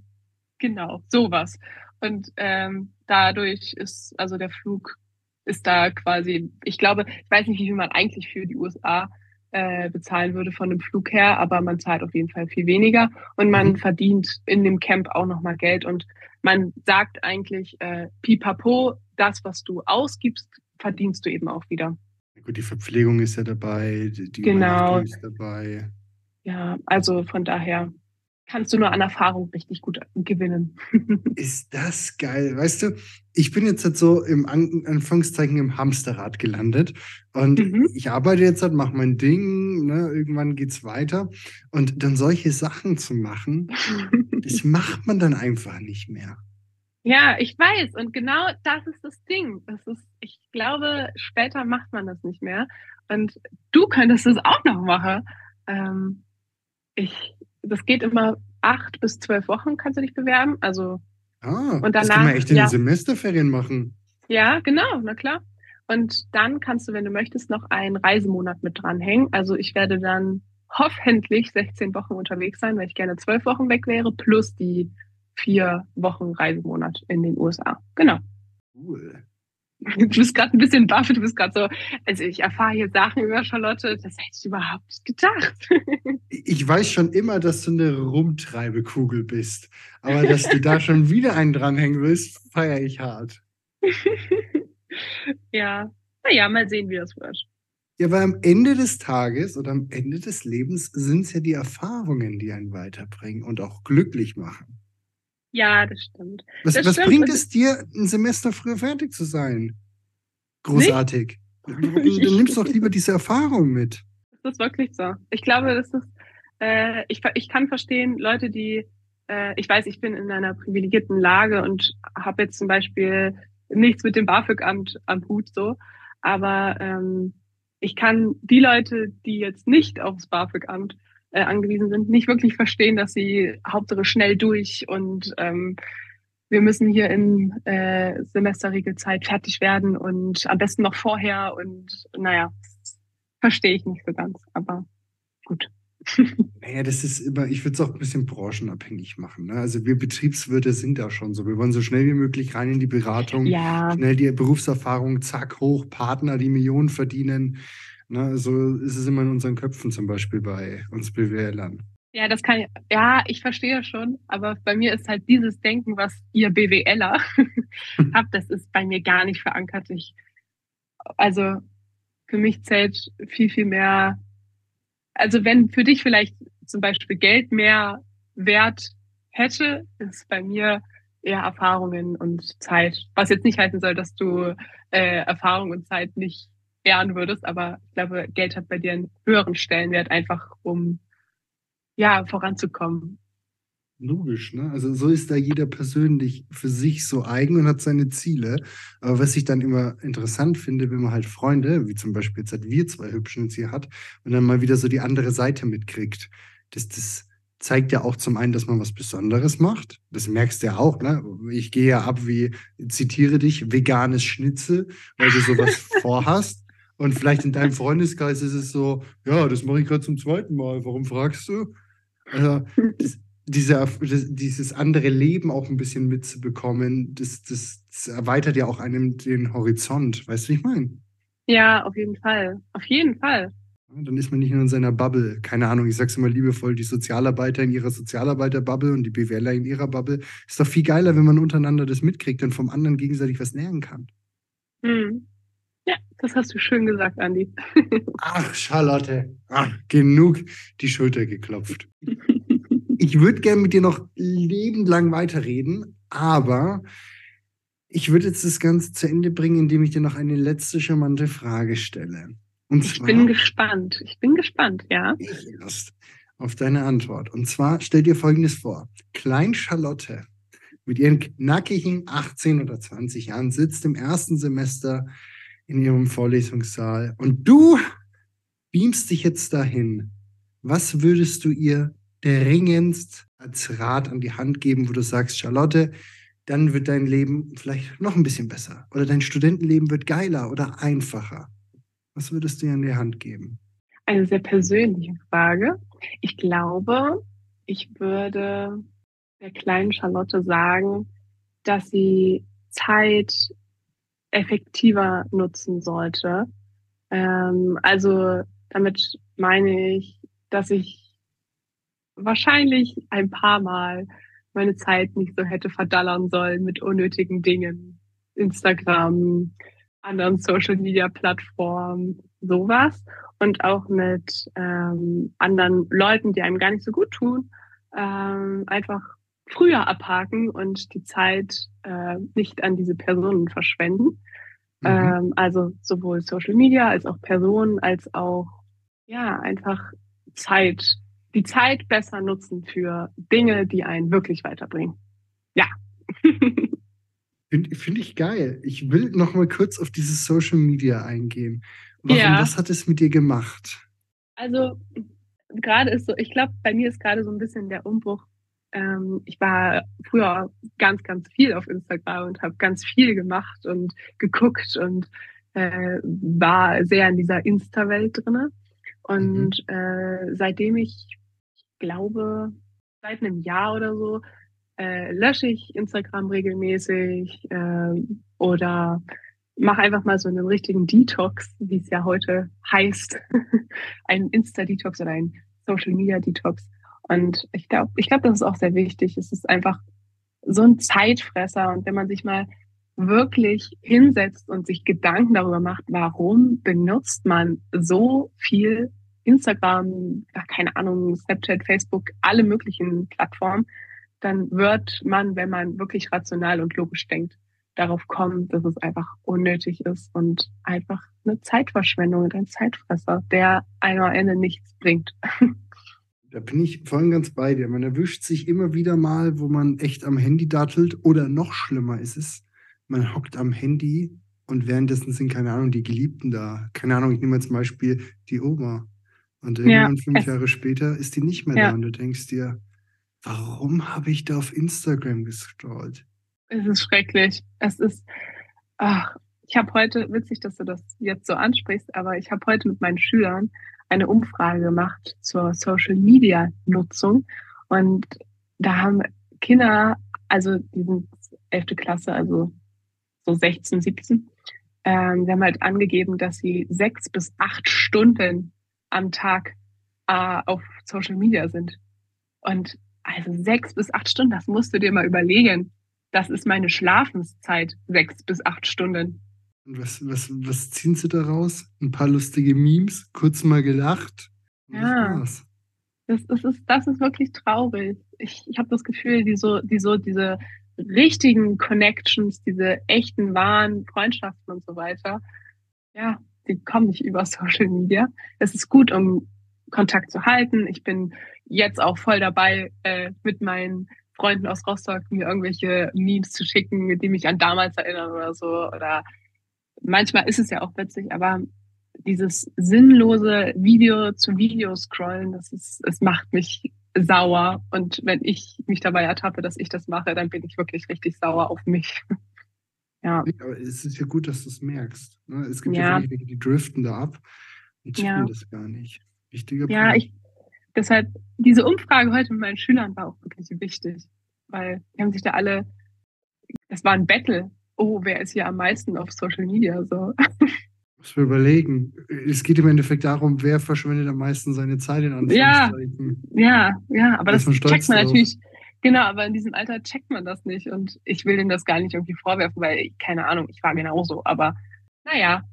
genau, sowas. Und ähm, dadurch ist, also der Flug ist da quasi, ich glaube, ich weiß nicht, wie viel man eigentlich für die USA äh, bezahlen würde von dem Flug her, aber man zahlt auf jeden Fall viel weniger und man mhm. verdient in dem Camp auch nochmal Geld und man sagt eigentlich, äh, pipapo, das, was du ausgibst, verdienst du eben auch wieder. Gut, die Verpflegung ist ja dabei, die genau. ist dabei. Ja, also von daher kannst du nur an Erfahrung richtig gut gewinnen. (laughs) Ist das geil. Weißt du, ich bin jetzt halt so im Anführungszeichen im Hamsterrad gelandet und mhm. ich arbeite jetzt halt, mache mein Ding, ne, irgendwann geht's weiter und dann solche Sachen zu machen, das (laughs) macht man dann einfach nicht mehr. Ja, ich weiß und genau das ist das Ding. Das ist, ich glaube, später macht man das nicht mehr und du könntest es auch noch machen. Ähm, ich das geht immer acht bis zwölf Wochen, kannst du dich bewerben. Also ah, und danach, das kann man echt in ja, den Semesterferien machen. Ja, genau, na klar. Und dann kannst du, wenn du möchtest, noch einen Reisemonat mit dranhängen. Also ich werde dann hoffentlich 16 Wochen unterwegs sein, weil ich gerne zwölf Wochen weg wäre, plus die vier Wochen Reisemonat in den USA. Genau. Cool. (laughs) Du bist gerade ein bisschen baff, du bist gerade so, also ich erfahre hier Sachen über Charlotte, das hätte ich überhaupt nicht gedacht. (laughs) Ich weiß schon immer, dass du eine Rumtreibekugel bist. Aber dass du da schon wieder einen dranhängen willst, feiere ich hart. (laughs) ja, naja, mal sehen, wie das wird. Ja, weil am Ende des Tages oder am Ende des Lebens sind es ja die Erfahrungen, die einen weiterbringen und auch glücklich machen. Ja, das stimmt. Was, das was stimmt. bringt es dir, ein Semester früher fertig zu sein? Großartig. Dann (laughs) nimmst doch lieber diese Erfahrung mit. Das ist wirklich so. Ich glaube, das ist, äh, ich, ich kann verstehen, Leute, die, äh, ich weiß, ich bin in einer privilegierten Lage und habe jetzt zum Beispiel nichts mit dem BAföG-Amt am Hut so, aber ähm, ich kann die Leute, die jetzt nicht aufs BAföG-Amt äh, angewiesen sind, nicht wirklich verstehen, dass sie Hauptsache schnell durch und ähm, wir müssen hier in äh, Semesterregelzeit fertig werden und am besten noch vorher und naja, verstehe ich nicht so ganz, aber gut. (laughs) Naja, das ist immer, ich würde es auch ein bisschen branchenabhängig machen. Ne? Also wir Betriebswirte sind da schon so. Wir wollen so schnell wie möglich rein in die Beratung, ja. schnell die Berufserfahrung, zack, hoch, Partner, die Millionen verdienen. Ne? So ist es immer in unseren Köpfen zum Beispiel bei uns BWLern. Ja, das kann ja, ich verstehe schon, aber bei mir ist halt dieses Denken, was ihr BWLer (laughs) habt, das ist bei mir gar nicht verankert. Ich, also für mich zählt viel, viel mehr. Also wenn für dich vielleicht zum Beispiel Geld mehr Wert hätte, ist bei mir eher Erfahrungen und Zeit. Was jetzt nicht heißen soll, dass du äh, Erfahrung und Zeit nicht ehren würdest, aber ich glaube, Geld hat bei dir einen höheren Stellenwert, einfach um ja, voranzukommen. Logisch, ne? Also so ist da jeder persönlich für sich so eigen und hat seine Ziele. Aber was ich dann immer interessant finde, wenn man halt Freunde, wie zum Beispiel jetzt halt wir zwei Hübschen jetzt hier hat, und dann mal wieder so die andere Seite mitkriegt. Das, das zeigt ja auch zum einen, dass man was Besonderes macht. Das merkst du ja auch, ne? Ich gehe ja ab wie, zitiere dich, veganes Schnitzel, weil du sowas (laughs) vorhast. Und vielleicht in deinem Freundeskreis ist es so, ja, das mache ich gerade zum zweiten Mal. Warum fragst du? Also, das, dieser, das, dieses andere Leben auch ein bisschen mitzubekommen, das, das, das, erweitert ja auch einem den Horizont. Weißt du, wie ich meine? Ja, auf jeden Fall. Auf jeden Fall. Dann ist man nicht nur in seiner Bubble. Keine Ahnung, ich sag's immer liebevoll, die Sozialarbeiter in ihrer Sozialarbeiter-Bubble und die BWLer in ihrer Bubble. Ist doch viel geiler, wenn man untereinander das mitkriegt und vom anderen gegenseitig was lernen kann. Hm. Das hast du schön gesagt, Andi. (laughs) Ach, Charlotte. Ach, genug die Schulter geklopft. ich würde gerne mit dir noch lebenslang weiterreden, aber ich würde jetzt das Ganze zu Ende bringen, indem ich dir noch eine letzte charmante Frage stelle. Und ich zwar, bin gespannt. Ich bin gespannt, ja. Ich erst auf deine Antwort. Und zwar stell dir Folgendes vor. Klein Charlotte mit ihren knackigen 18 oder 20 Jahren sitzt im ersten Semester in ihrem Vorlesungssaal und du beamst dich jetzt dahin. Was würdest du ihr dringendst als Rat an die Hand geben, wo du sagst, Charlotte, dann wird dein Leben vielleicht noch ein bisschen besser oder dein Studentenleben wird geiler oder einfacher? Was würdest du ihr an die Hand geben? Eine sehr persönliche Frage. Ich glaube, ich würde der kleinen Charlotte sagen, dass sie Zeit effektiver nutzen sollte. Ähm, also damit meine ich, dass ich wahrscheinlich ein paar Mal meine Zeit nicht so hätte verdallern sollen mit unnötigen Dingen. Instagram, anderen Social Media Plattformen, sowas. Und auch mit ähm, anderen Leuten, die einem gar nicht so gut tun, ähm, einfach früher abhaken und die Zeit äh, nicht an diese Personen verschwenden. Mhm. Ähm, also sowohl Social Media als auch Personen, als auch ja einfach Zeit, die Zeit besser nutzen für Dinge, die einen wirklich weiterbringen. Ja. (laughs) Finde find ich geil. Ich will noch mal kurz auf dieses Social Media eingehen. Warum, ja. Was hat es mit dir gemacht? Also gerade ist so, ich glaube, bei mir ist gerade so ein bisschen der Umbruch ähm, ich war früher ganz, ganz viel auf Instagram und habe ganz viel gemacht und geguckt und äh, war sehr in dieser Insta-Welt drinne. Und mhm. äh, seitdem ich, ich glaube, seit einem Jahr oder so, äh, lösche ich Instagram regelmäßig äh, oder mache einfach mal so einen richtigen Detox, wie es ja heute heißt. (laughs) ein Insta-Detox oder ein Social-Media-Detox. Und ich glaube, ich glaube, das ist auch sehr wichtig. Es ist einfach so ein Zeitfresser. Und wenn man sich mal wirklich hinsetzt und sich Gedanken darüber macht, warum benutzt man so viel Instagram, keine Ahnung, Snapchat, Facebook, alle möglichen Plattformen, dann wird man, wenn man wirklich rational und logisch denkt, darauf kommen, dass es einfach unnötig ist und einfach eine Zeitverschwendung und ein Zeitfresser, der einem Ende nichts bringt. (laughs) Da bin ich voll ganz bei dir. Man erwischt sich immer wieder mal, wo man echt am Handy dattelt oder noch schlimmer ist es, man hockt am Handy und währenddessen sind, keine Ahnung, die Geliebten da. Keine Ahnung, ich nehme jetzt zum Beispiel die Oma. Und irgendwann ja, fünf Jahre später ist die nicht mehr ja. da und du denkst dir, warum habe ich da auf Instagram gescrollt? Es ist schrecklich. Es ist, ach, ich habe heute, witzig, dass du das jetzt so ansprichst, aber ich habe heute mit meinen Schülern eine Umfrage gemacht zur Social Media Nutzung und da haben Kinder, also die sind 11. Klasse, also so 16, 17, ähm, sie haben halt angegeben, dass sie sechs bis acht Stunden am Tag äh, auf Social Media sind. Und also sechs bis acht Stunden, das musst du dir mal überlegen. Das ist meine Schlafenszeit, sechs bis acht Stunden. Und was, was, was ziehen sie daraus? Ein paar lustige Memes, kurz mal gelacht. Ja. Das, das, ist, das ist wirklich traurig. Ich, ich habe das Gefühl, die so, die so, diese richtigen Connections, diese echten, wahren Freundschaften und so weiter, ja, die kommen nicht über (laughs) Social Media. Es ist gut, um Kontakt zu halten. Ich bin jetzt auch voll dabei, äh, mit meinen Freunden aus Rostock mir irgendwelche Memes zu schicken, die mich an damals erinnern oder so. Oder manchmal ist es ja auch witzig, aber dieses sinnlose Video zu Video scrollen, das ist, es macht mich sauer. Und wenn ich mich dabei ertappe, dass ich das mache, dann bin ich wirklich richtig sauer auf mich. (laughs) ja. Aber es ist ja gut, dass du es merkst. Ne? Es gibt ja, ja welche, die driften da ab und checken ja. das gar nicht. Wichtiger ja, Punkt. Ich, deshalb, diese Umfrage heute mit meinen Schülern war auch wirklich wichtig, weil die haben sich da alle, das war ein Battle. Oh, wer ist hier am meisten auf Social Media? So. (laughs) Muss man überlegen. Es geht im Endeffekt darum, wer verschwendet am meisten seine Zeit in Anführungszeichen. Ja, ja, ja, aber das checkt man natürlich. Genau, aber in diesem Alter checkt man das nicht und ich will denen das gar nicht irgendwie vorwerfen, weil, keine Ahnung, ich war genauso, aber naja,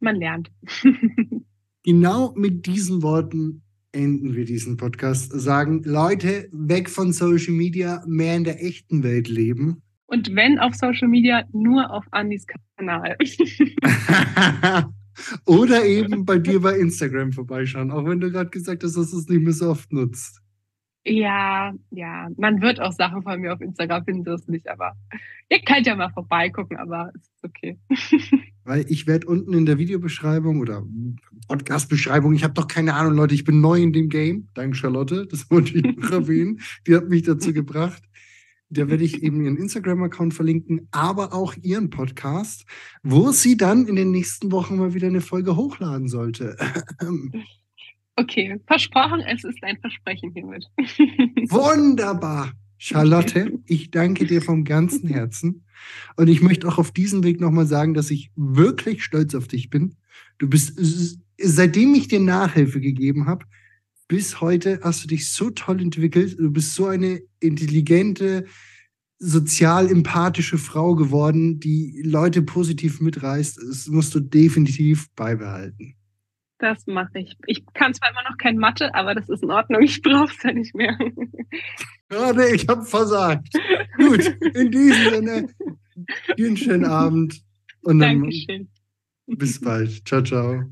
man lernt. (laughs) genau mit diesen Worten enden wir diesen Podcast. Sagen, Leute, weg von Social Media, mehr in der echten Welt leben. Und wenn auf Social Media, nur auf Andis Kanal. (laughs) Oder eben bei dir bei Instagram vorbeischauen, auch wenn du gerade gesagt hast, dass du es nicht mehr so oft nutzt. Ja, ja, man wird auch Sachen von mir auf Instagram finden, das nicht, aber ihr könnt ja mal vorbeigucken, aber es ist okay. (laughs) Weil ich werde unten in der Videobeschreibung oder Podcast-Beschreibung, ich habe doch keine Ahnung, Leute, ich bin neu in dem Game. Danke, Charlotte, das wollte ich noch (laughs) erwähnen. Die hat mich dazu gebracht. Da werde ich eben ihren Instagram-Account verlinken, aber auch ihren Podcast, wo sie dann in den nächsten Wochen mal wieder eine Folge hochladen sollte. (laughs) Okay, versprochen, es ist ein Versprechen hiermit. (laughs) Wunderbar. Charlotte, ich danke dir vom ganzen Herzen. Und ich möchte auch auf diesem Weg nochmal sagen, dass ich wirklich stolz auf dich bin. Du bist, seitdem ich dir Nachhilfe gegeben habe, bis heute hast du dich so toll entwickelt. Du bist so eine intelligente, sozial empathische Frau geworden, die Leute positiv mitreißt. Das musst du definitiv beibehalten. Das mache ich. Ich kann zwar immer noch kein Mathe, aber das ist in Ordnung. Ich brauche es ja nicht mehr. (laughs) Gerade, ich habe versagt. Gut, in diesem Sinne, einen schönen Abend. Und dann Dankeschön. bis bald. Ciao, ciao.